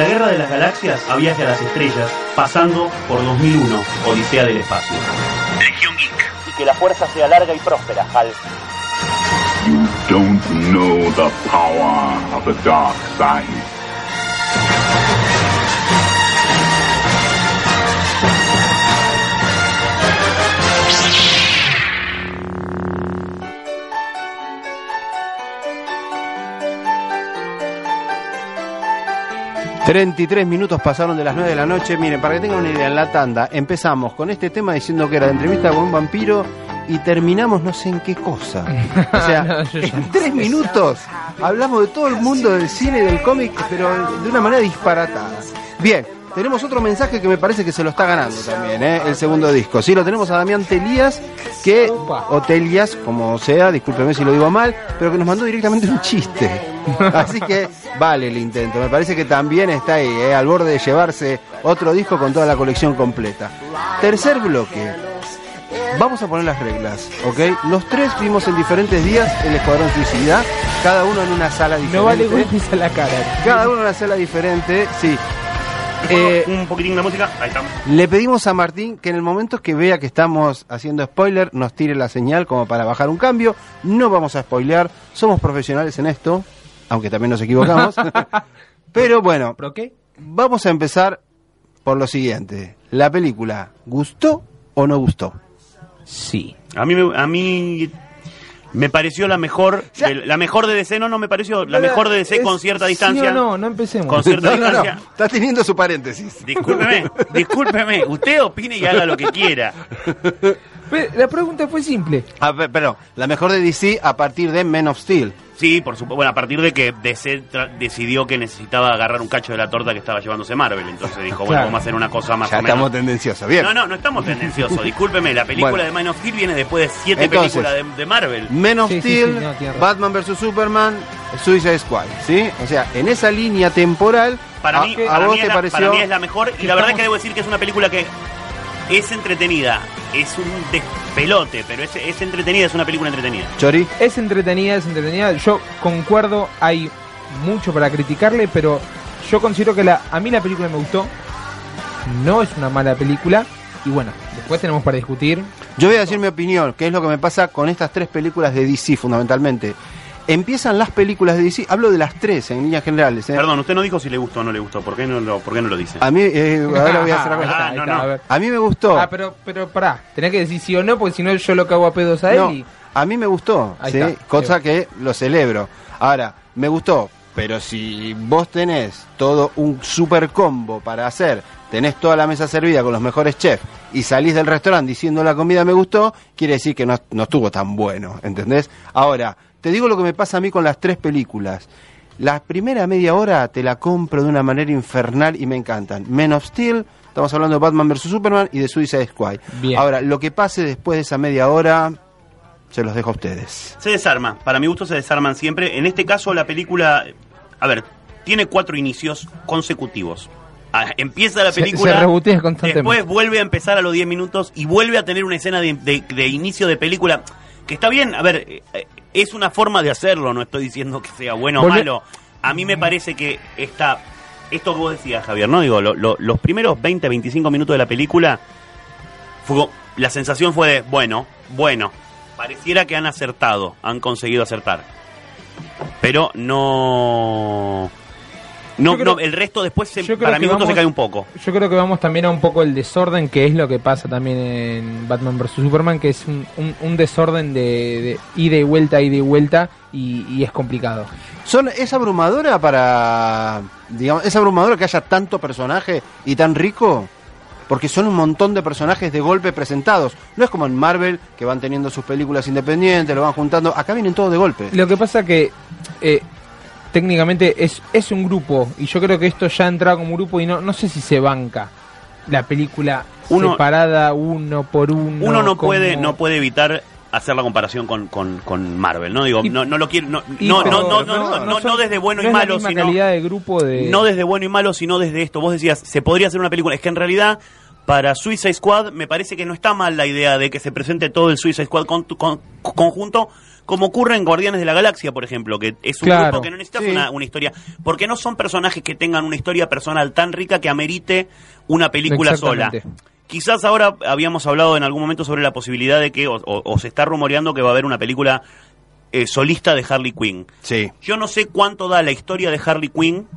la Guerra de las Galaxias a Viaje a las Estrellas, pasando por 2001, Odisea del Espacio. Legión Geek. Y que la fuerza sea larga y próspera, Hal. You don't know the power of the dark side. ...33 minutos pasaron de las 9 de la noche... ...miren, para que tengan una idea, en la tanda... ...empezamos con este tema diciendo que era de entrevista con un vampiro... ...y terminamos no sé en qué cosa... ...o sea, No, en tres minutos... ...hablamos de todo el mundo del cine y del cómic... ...pero de una manera disparatada... Bien, tenemos otro mensaje que me parece que se lo está ganando también, ¿eh? el segundo disco. Sí, lo tenemos a Damián Telías, que, o Telias, como sea, discúlpeme si lo digo mal, pero que nos mandó directamente un chiste. Así que vale el intento. Me parece que también está ahí, ¿eh? al borde de llevarse otro disco con toda la colección completa. Tercer bloque. Vamos a poner las reglas, ¿ok? Los tres vimos en diferentes días el Escuadrón Suicida, cada uno en una sala diferente. No vale golpes a la cara. Cada uno en una sala diferente, sí. Eh, un poquitín de música, ahí estamos. le pedimos a Martín que en el momento que vea que estamos haciendo spoiler, nos tire la señal como para bajar un cambio. No vamos a spoilear, somos profesionales en esto, aunque también nos equivocamos. Pero bueno, ¿Pero qué? vamos a empezar por lo siguiente. ¿La película gustó o no gustó? Sí. A mí, me- a mí me pareció la mejor, de- la mejor de DC, no, no me pareció, la mejor de DC Es- con cierta sí distancia. o no, no empecemos. Con cierta No, no, no, distancia. está teniendo su paréntesis. Discúlpeme, discúlpeme, usted opine y haga lo que quiera. Pero La pregunta fue simple. A ver, pero la mejor de DC a partir de Men of Steel. Sí, por supuesto. Bueno, a partir de que DC decidió que necesitaba agarrar un cacho de la torta que estaba llevándose Marvel. Entonces dijo, bueno, Claro. vamos a hacer una cosa más Ya o menos. estamos tendenciosos. Bien. No, no, no estamos tendenciosos. Discúlpeme, la película Bueno. de Man of Steel viene después de siete Entonces, películas de, de Marvel. Men of Sí, Steel, sí, no. Batman vs Superman, Suicide Squad, ¿sí? O sea, en esa línea temporal, Para a, mí, a para vos mí te es la, pareció para mí es la mejor. Y la verdad es que debo decir que es una película que es entretenida. Es un despelote, pero es, es entretenida, es una película entretenida. Chori. Es entretenida, es entretenida. Yo concuerdo, hay mucho para criticarle, pero yo considero que la, a mí la película me gustó. No es una mala película. Y bueno, después tenemos para discutir. Yo voy a decir mi opinión, que es lo que me pasa con estas tres películas de DC fundamentalmente. Empiezan las películas de DC, hablo de las tres en líneas generales. ¿eh? Perdón, usted no dijo si le gustó o no le gustó. ¿Por qué no lo, por qué no lo dice? A mí, eh, ahora voy a hacer Ah, ahí no, está, no. a ver. A mí me gustó. Ah, pero, pero pará, tenés que decir sí o no, porque si no yo lo cago a pedos a él. No, y- a mí me gustó, ¿sí? está, cosa sí. que lo celebro. Ahora, me gustó, pero si vos tenés todo un super combo para hacer, tenés toda la mesa servida con los mejores chefs y salís del restaurante diciendo la comida me gustó, quiere decir que no, no estuvo tan bueno, ¿entendés? Ahora, te digo lo que me pasa a mí con las tres películas. La primera media hora te la compro de una manera infernal y me encantan. Men of Steel, estamos hablando de Batman vs. Superman y de Suicide Squad. Bien. Ahora, lo que pase después de esa media hora, se los dejo a ustedes. Se desarma. Para mi gusto se desarman siempre. En este caso la película, a ver, tiene cuatro inicios consecutivos. Ah, empieza la Se- película, se constantemente. después vuelve a empezar a los 10 minutos y vuelve a tener una escena de, de- de inicio de película que está bien, a ver, eh, eh, es una forma de hacerlo, no estoy diciendo que sea bueno o Volve- malo. A mí me parece que está, esto que vos decías Javier, ¿no? Digo, lo- lo- los primeros 20, 25 minutos de la película, fue, la sensación fue de, bueno, bueno, pareciera que han acertado, han conseguido acertar. Pero no... No, creo- no, el resto después se- para mi gusto se cae un poco. Yo creo que vamos también a un poco el desorden, que es lo que pasa también en Batman vs. Superman, que es un, un- un desorden de, de ida y vuelta, ida y vuelta, y, y es complicado. Son, es abrumadora para. Digamos, es abrumadora que haya tanto personaje y tan rico. Porque son un montón de personajes de golpe presentados. No es como en Marvel, que van teniendo sus películas independientes, lo van juntando. Acá vienen todos de golpe. Lo que pasa que eh, técnicamente es, es un grupo, y yo creo que esto ya ha entrado como grupo, y no, no sé si se banca la película Uno- separada uno por uno. Uno no como- puede, no puede evitar hacer la comparación con, con, con Marvel, ¿no? Digo, Y- no, no lo quiero, no, no, no, no, no, no, no, desde bueno no y malo, sino calidad de grupo de... no desde bueno y malo, sino desde esto. Vos decías, se podría hacer una película. Es que en realidad, para Suicide Squad, me parece que no está mal la idea de que se presente todo el Suicide Squad con, con- conjunto Como ocurre en Guardianes de la Galaxia, por ejemplo, que es un Claro. grupo que no necesitas Sí. una, una historia, porque no son personajes que tengan una historia personal tan rica que amerite una película sola. Quizás ahora habíamos hablado en algún momento sobre la posibilidad de que, o, o- o se está rumoreando que va a haber una película eh, solista de Harley Quinn. Sí. Yo no sé cuánto da la historia de Harley Quinn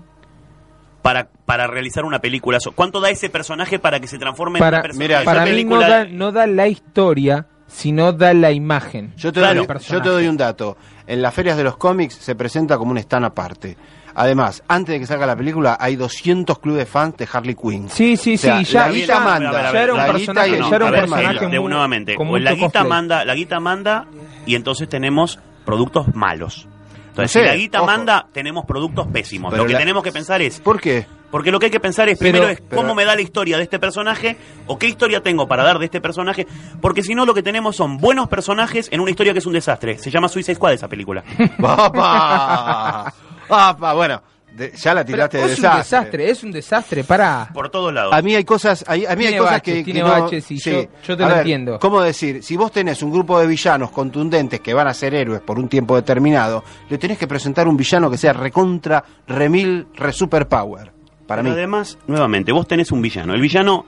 para, para realizar una película. so- ¿Cuánto da ese personaje para que se transforme en Para, una persona? mira, esa para mí no película- da, no da la historia, sino da la imagen. Yo te, Claro. doy, yo te doy un dato. En las ferias de los cómics se presenta como un stand aparte. Además, antes de que salga la película, hay 200 clubes fans de Harley Quinn. Sí, sí, O sea, sí, ya, la guita ya- manda, ya era un la guita personaje, y el ya era un a ver, personaje de- muy- nuevamente, con la mucho guita cosplay. manda, la guita manda y entonces tenemos productos malos. Entonces, No sé, si la guita ojo. manda, tenemos productos pésimos. Pero lo que la- tenemos que pensar es, ¿Por qué? Porque lo que hay que pensar es Pero- primero es pero- cómo me da la historia de este personaje o qué historia tengo para dar de este personaje, porque si no lo que tenemos son buenos personajes en una historia que es un desastre. Se llama Suicide Squad esa película. ¡Papá! ¡Papá! Bueno, de- ya la Pero tiraste de es un desastre. desastre, es un desastre, para. Por todos lados. A mí hay cosas, hay- a mí hay cosas baches, que, tiene que no- baches y yo- yo te A lo ver, entiendo. ¿Cómo decir? Si vos tenés un grupo de villanos contundentes que van a ser héroes por un tiempo determinado, le tenés que presentar un villano que sea recontra, remil, re superpower. Para Pero mí. además, nuevamente, vos tenés un villano. El villano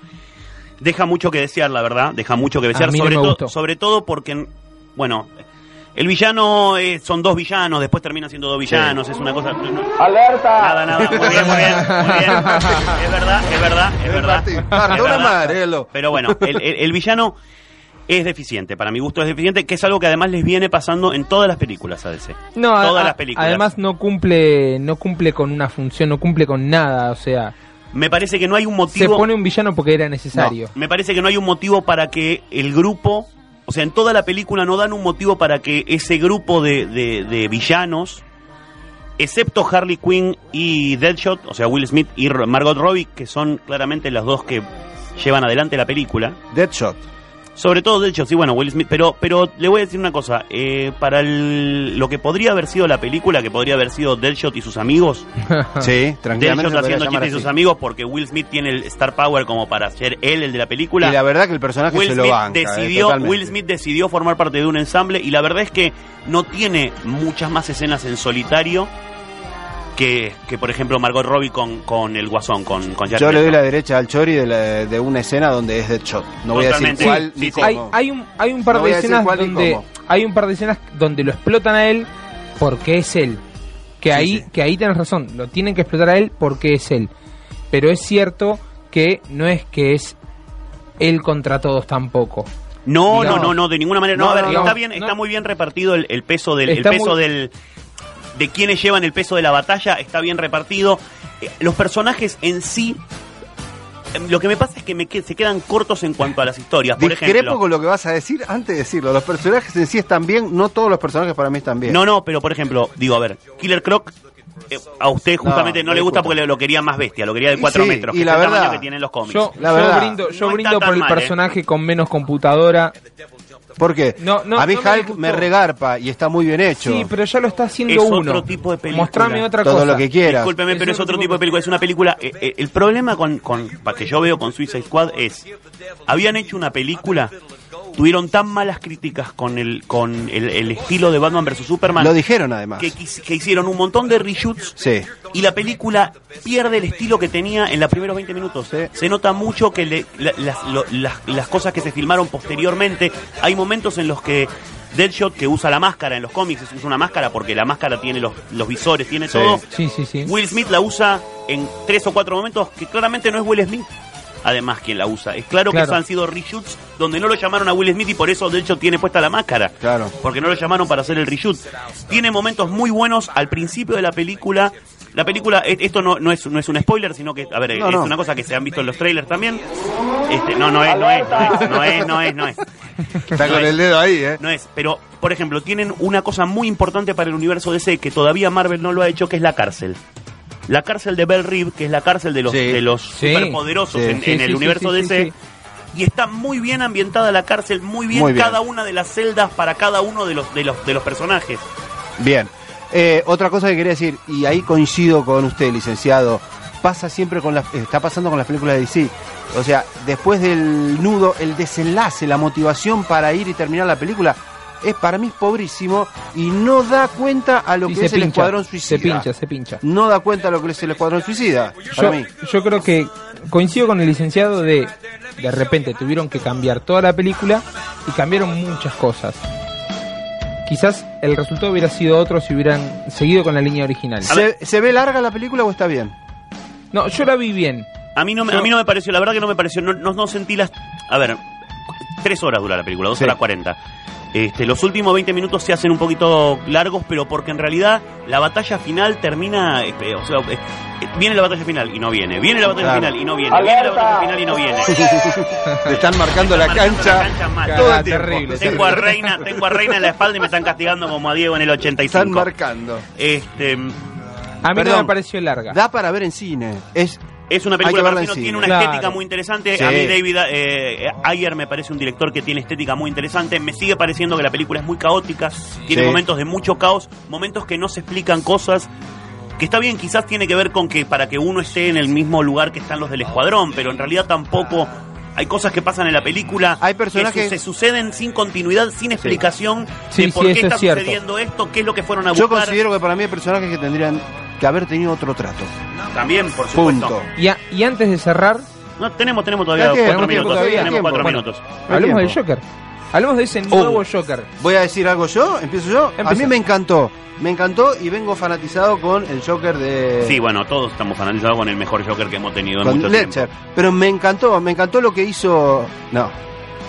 deja mucho que desear, la verdad. Deja mucho que desear, mí no sobre, me to- gustó. sobre todo porque, bueno, el villano eh, son dos villanos, después terminan siendo dos villanos, es una cosa... ¡Alerta! Nada, nada, muy bien, muy bien, muy bien. Es verdad, es verdad, es verdad. Es verdad. Marelo. Pero bueno, el, el- el villano es deficiente, para mi gusto es deficiente, que es algo que además les viene pasando en todas las películas ADC. No, a- todas a- las películas. además no cumple, no cumple con una función, no cumple con nada, o sea, me parece que no hay un se motivo... pone un villano porque era necesario. Me parece que no hay un motivo para que el grupo, o sea, en toda la película no dan un motivo para que ese grupo de, de- de villanos, excepto Harley Quinn y Deadshot, o sea, Will Smith y Margot Robbie, que son claramente las dos que llevan adelante la película. Deadshot. Sobre todo Deadshot, sí, bueno, Will Smith, pero, pero le voy a decir una cosa, eh, para el- lo que podría haber sido la película, que podría haber sido Deadshot y sus amigos, Sí, tranquilamente. Deadshot haciendo chistes y sus amigos, porque Will Smith tiene el star power como para ser él el de la película. Y la verdad que el personaje Will se lo Smith, banca. eh, decidió. Will Smith decidió formar parte de un ensamble y la verdad es que no tiene muchas más escenas en solitario que, que por ejemplo Margot Robbie con, con el Guasón, con, con Jared Yo le doy la derecha al Chori de, la- de una escena donde es Deadshot. No voy a decir cuál Sí, ni sí, cómo. hay, hay un hay un par No voy de a decir escenas donde hay un par de escenas donde lo explotan a él porque es él. Que Sí, ahí sí. que ahí tenés razón, lo tienen que explotar a él porque es él. Pero es cierto que no es que es él contra todos tampoco. No, no, no, no, de ninguna manera. No, No, a ver, no, está no. bien, No. está muy bien repartido el, el peso del, el peso muy- del de quienes llevan el peso de la batalla, está bien repartido. Eh, Los personajes en sí, eh, lo que me pasa es que me se quedan cortos en cuanto a las historias. Por Discrepo ejemplo, con lo que vas a decir antes de decirlo. Los personajes en sí están bien, no todos los personajes para mí están bien. No, no, pero por ejemplo, digo, a ver, Killer Croc, eh, a usted justamente no, no le gusta porque le- lo quería más bestia, lo quería de Y 4 sí, metros, y que es la el verdad, tamaño que tienen los cómics. Yo, La yo verdad. brindo, yo No brindo está por el mal, ¿eh? personaje con menos computadora. ¿Por qué? No, no, a mí no me Hulk me regarpa y está muy bien hecho. Sí, pero ya lo está haciendo Es uno. otro tipo de película. Mostrame otra Todo cosa. lo que quieras. Discúlpeme, Es pero es otro tipo de película. Es una película. eh, eh, el problema con, con que yo veo con Suicide Squad es. Habían hecho una película. Tuvieron tan malas críticas con el con el, el estilo de Batman vs Superman Lo dijeron además. que, hicieron un montón de reshoots Sí. y la película pierde el estilo que tenía en los primeros 20 minutos. Sí. Se nota mucho que le- la- las, lo- las- las cosas que se filmaron posteriormente, hay momentos en los que Deadshot, que usa la máscara en los cómics, usa una máscara porque la máscara tiene los, los visores, tiene Sí. todo. Sí, sí, sí. Will Smith la usa en tres o cuatro momentos que claramente no es Will Smith. Además, quien la usa. Es claro, Claro. que eso han sido reshoots donde no lo llamaron a Will Smith y por eso Deadshot tiene puesta la máscara. Claro. Porque no lo llamaron para hacer el reshoot. Tiene momentos muy buenos al principio de la película. La película, e- esto no, no, es, no es un spoiler, sino que, a ver, No, es no. una cosa que se han visto en los trailers también. Este, no, no es, no es, no es, no es, no es, no es. Está con es. el dedo ahí, ¿eh? No es, pero, por ejemplo, tienen una cosa muy importante para el universo DC que todavía Marvel no lo ha hecho, que es la cárcel. La cárcel de Bell Reeve, que es la cárcel de los, Sí. de los Sí. superpoderosos Sí. en, Sí, en sí, el sí, universo DC. sí. Y está muy bien ambientada la cárcel, muy bien, Muy bien. cada una de las celdas para cada uno de los, de los, de los personajes. Bien. Eh, otra cosa que quería decir, y ahí coincido con usted, licenciado, pasa siempre con las, está pasando con las películas de DC. O sea, después del nudo, el desenlace, la motivación para ir y terminar la película es para mí es pobrísimo y no da cuenta a lo Y que se es el Escuadrón se Suicida. pincha, se pincha. No da cuenta a lo que es el Escuadrón Suicida. Para Yo, mí. yo creo que coincido con el licenciado de de repente tuvieron que cambiar toda la película y cambiaron muchas cosas. Quizás el resultado hubiera sido otro si hubieran seguido con la línea original. ¿Se, se ve larga la película o está bien? No, yo la vi bien. A mí no me, a mí no me pareció, la verdad que no me pareció, no, no, no sentí las... A ver, tres horas dura la película, dos Sí. horas cuarenta. Este, los últimos 20 minutos se hacen un poquito largos, pero porque en realidad la batalla final termina, eh, o sea, viene la batalla final y no viene, viene la batalla Claro. final y no viene, viene la batalla final y no viene. Te están marcando la cancha. la cancha mal. todo Ah, terrible, Tengo a Reina, tengo a Reina en la espalda y me están castigando como a Diego en el Están 85. marcando. Este, A mí no me pareció larga. Da para ver en cine. Es Es una que película en tiene una Claro. estética muy interesante. Sí. A mí David eh, Ayer me parece un director que tiene estética muy interesante. Me sigue pareciendo que la película es muy caótica. Tiene Sí. momentos de mucho caos, momentos que no se explican cosas. Que está bien, quizás tiene que ver con que para que uno esté en el mismo lugar que están los del escuadrón, pero en realidad tampoco hay cosas que pasan en la película Hay que personajes- su- se suceden sin continuidad, sin explicación Sí, de por sí, qué eso está es cierto. sucediendo esto, qué es lo que fueron a Yo buscar. considero que para mí hay personajes que tendrían que haber tenido otro trato. También, por supuesto. Punto. Y, a- y antes de cerrar, No, tenemos, tenemos todavía que- cuatro minutos. todavía. Tenemos cuatro Bueno, minutos. hablemos del. Joker. Hablemos de ese nuevo Joker. ¿Voy a decir algo yo? ¿Empiezo yo? A mí me encantó. Me encantó y vengo fanatizado con el Joker de... Sí, bueno, todos estamos analizados con el mejor Joker que hemos tenido en con mucho Ledger. tiempo. Pero me encantó, me encantó lo que hizo... No.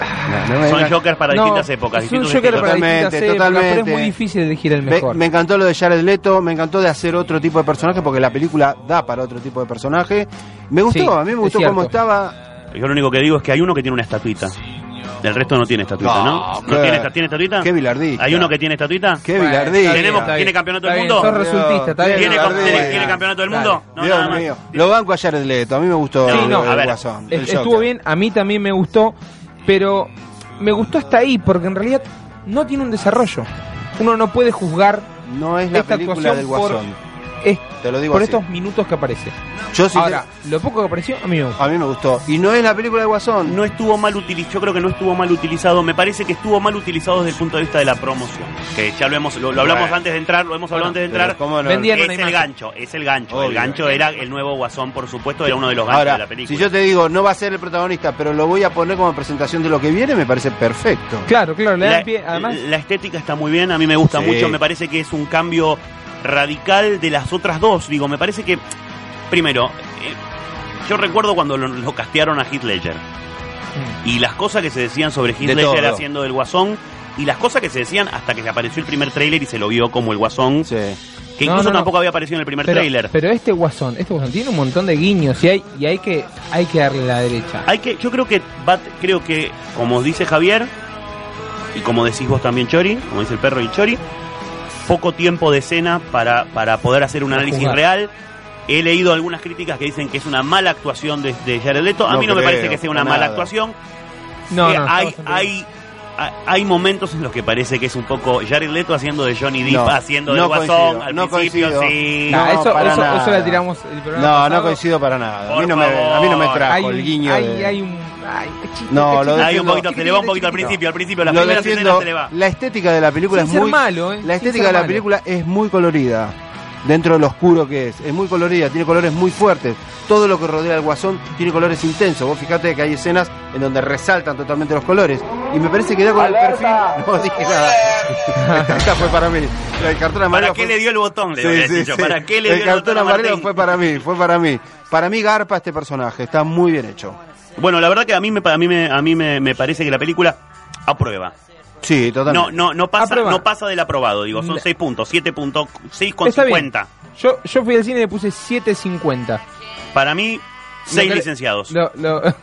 No, no me Son Jokers para No, distintas épocas. para Totalmente, distintas épocas, pero totalmente. es muy difícil elegir el Me, mejor. me encantó lo de Jared Leto, me encantó de hacer otro tipo de personaje porque la película da para otro tipo de personaje. Me gustó, Sí, a mí me gustó cómo estaba. Yo lo único que digo es que hay uno que tiene una estatuita. El resto no tiene estatuita, ¿no? No, ¿No qué- tiene, esta- ¿tiene estatuita? qué bilardista. ¿Hay uno que tiene estatuita? Qué Bueno, bilardía. está bien, ¿Tenemos- está ¿Tiene campeonato del Está bien, mundo? Sos resultista, está bien. ¿Tiene, campeonato del mundo? No, Dios nada más. mío. Lo banco a Jared Leto, a mí me gustó Sí, el, no, a el ver, Guasón. el Es- Estuvo bien, a mí también me gustó, pero me gustó hasta ahí, porque en realidad no tiene un desarrollo. Uno no puede juzgar No es la esta película actuación del por, Guasón. Es- Te lo digo por así. estos minutos que aparece. Yo sí Ahora, lo poco que apareció, a mí me gustó. a mí me gustó. Y no es la película del Guasón. No estuvo mal utilizado, yo creo que no estuvo mal utilizado, me parece que estuvo mal utilizado desde el punto de vista de la promoción, que ya lo hemos lo, lo hablamos Bueno. antes de entrar, lo hemos hablado antes de Pero entrar. ¿cómo no? Vendían Es una el imagen. gancho, es el gancho. El Obvio. gancho era el nuevo Guasón, por supuesto, era uno de los ganchos de la Ahora, película. si yo te digo, no va a ser el protagonista, pero lo voy a poner como presentación de lo que viene, me parece perfecto. Claro, claro, le la, dan pie, además, la estética está muy bien, a mí me gusta Sí. mucho, me parece que es un cambio radical de las otras dos. Digo, me parece que, primero, eh, yo recuerdo cuando lo, lo castearon a Heath Ledger mm, y las cosas que se decían sobre Heath De Ledger todo. haciendo del Guasón y las cosas que se decían hasta que apareció el primer tráiler y se lo vio como el Guasón, Sí. que incluso no, no. tampoco había aparecido en el primer pero, tráiler. pero este guasón, este guasón tiene un montón de guiños y hay, y hay que, hay que darle la derecha. Hay que, yo creo que va, creo que, como dice Javier, y como decís vos también, Chori, como dice el perro y Chori, poco tiempo de escena para, para poder hacer un análisis real. He leído algunas críticas que dicen que es una mala actuación de, de Jared Leto. A No mí no me parece que sea una mala actuación. No, Eh, no, hay, hay, hay- hay momentos en los que parece que es un poco Jared Leto haciendo de Johnny Depp, No, haciendo de no Guasón coincido, al no principio, coincido. sí. Nah, No, eso, para eso, nada. eso la tiramos el programa No, coincido para nada. A mí me, a mí no me trajo Hay, el guiño. hay, de- hay un. Ay, No, lo. Hay un poquito, se le va un poquito al principio, al principio, la lo primera se le va. La estética de la película Sin es ser muy malo, ¿eh? La estética de la malo. película es muy colorida. Dentro de lo oscuro que es, es muy colorida, tiene colores muy fuertes. Todo lo que rodea al guasón tiene colores intensos. Vos fijate que hay escenas en donde resaltan totalmente los colores. Y me parece que da con el perfil. No dije nada. Esta fue para mí. El cartón amarillo ¿Para qué fue- le dio el botón? Le Sí, habría sí, dicho. sí. ¿Para qué le el dio el cartón botón a amarillo Martín? fue para mí, fue para mí. Para mí garpa este personaje, está muy bien hecho. Bueno, la verdad que a mí me, a mí me, a mí me, me parece que la película aprueba. Sí, No, totalmente. no, no pasa, Aprueba. no pasa del aprobado, digo, son Le- 6 puntos, 7 puntos, 6 con Está bien. 50. Yo, yo fui al cine y le puse 7.50. Para mí, 6 Lo que- licenciados. Lo, lo,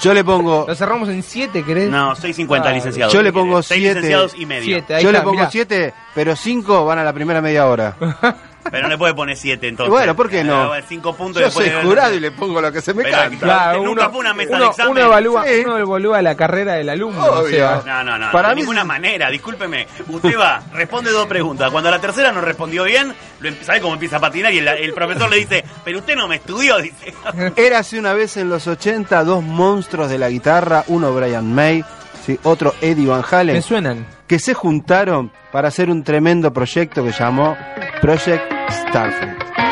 Yo le pongo, lo cerramos en 7, ¿querés? No, 6.50 Ah, licenciados. yo le pongo 6 siete. licenciados y medio. Siete, ahí yo le está, pongo mirá. 7, pero 5 van a la primera media hora. Pero no le puede poner 7 entonces. Bueno, ¿por qué no? 5 puntos Yo soy de- jurado y le pongo lo que se me Pero, canta. claro. Nunca fue una mesa de uno, examen. uno evalúa, Sí. uno evalúa la carrera del alumno. Obvio. O sea, No, no, no, Para de mí ninguna manera, discúlpeme. Usted va, responde dos preguntas. Cuando la tercera no respondió bien, lo ¿sabe cómo empieza a patinar? Y el, el profesor le dice, pero usted no me estudió, dice. Érase una vez en los 80 dos monstruos de la guitarra, uno Brian May ¿sí? otro Eddie Van Halen, Me suenan. que se juntaron para hacer un tremendo proyecto que llamó Project starving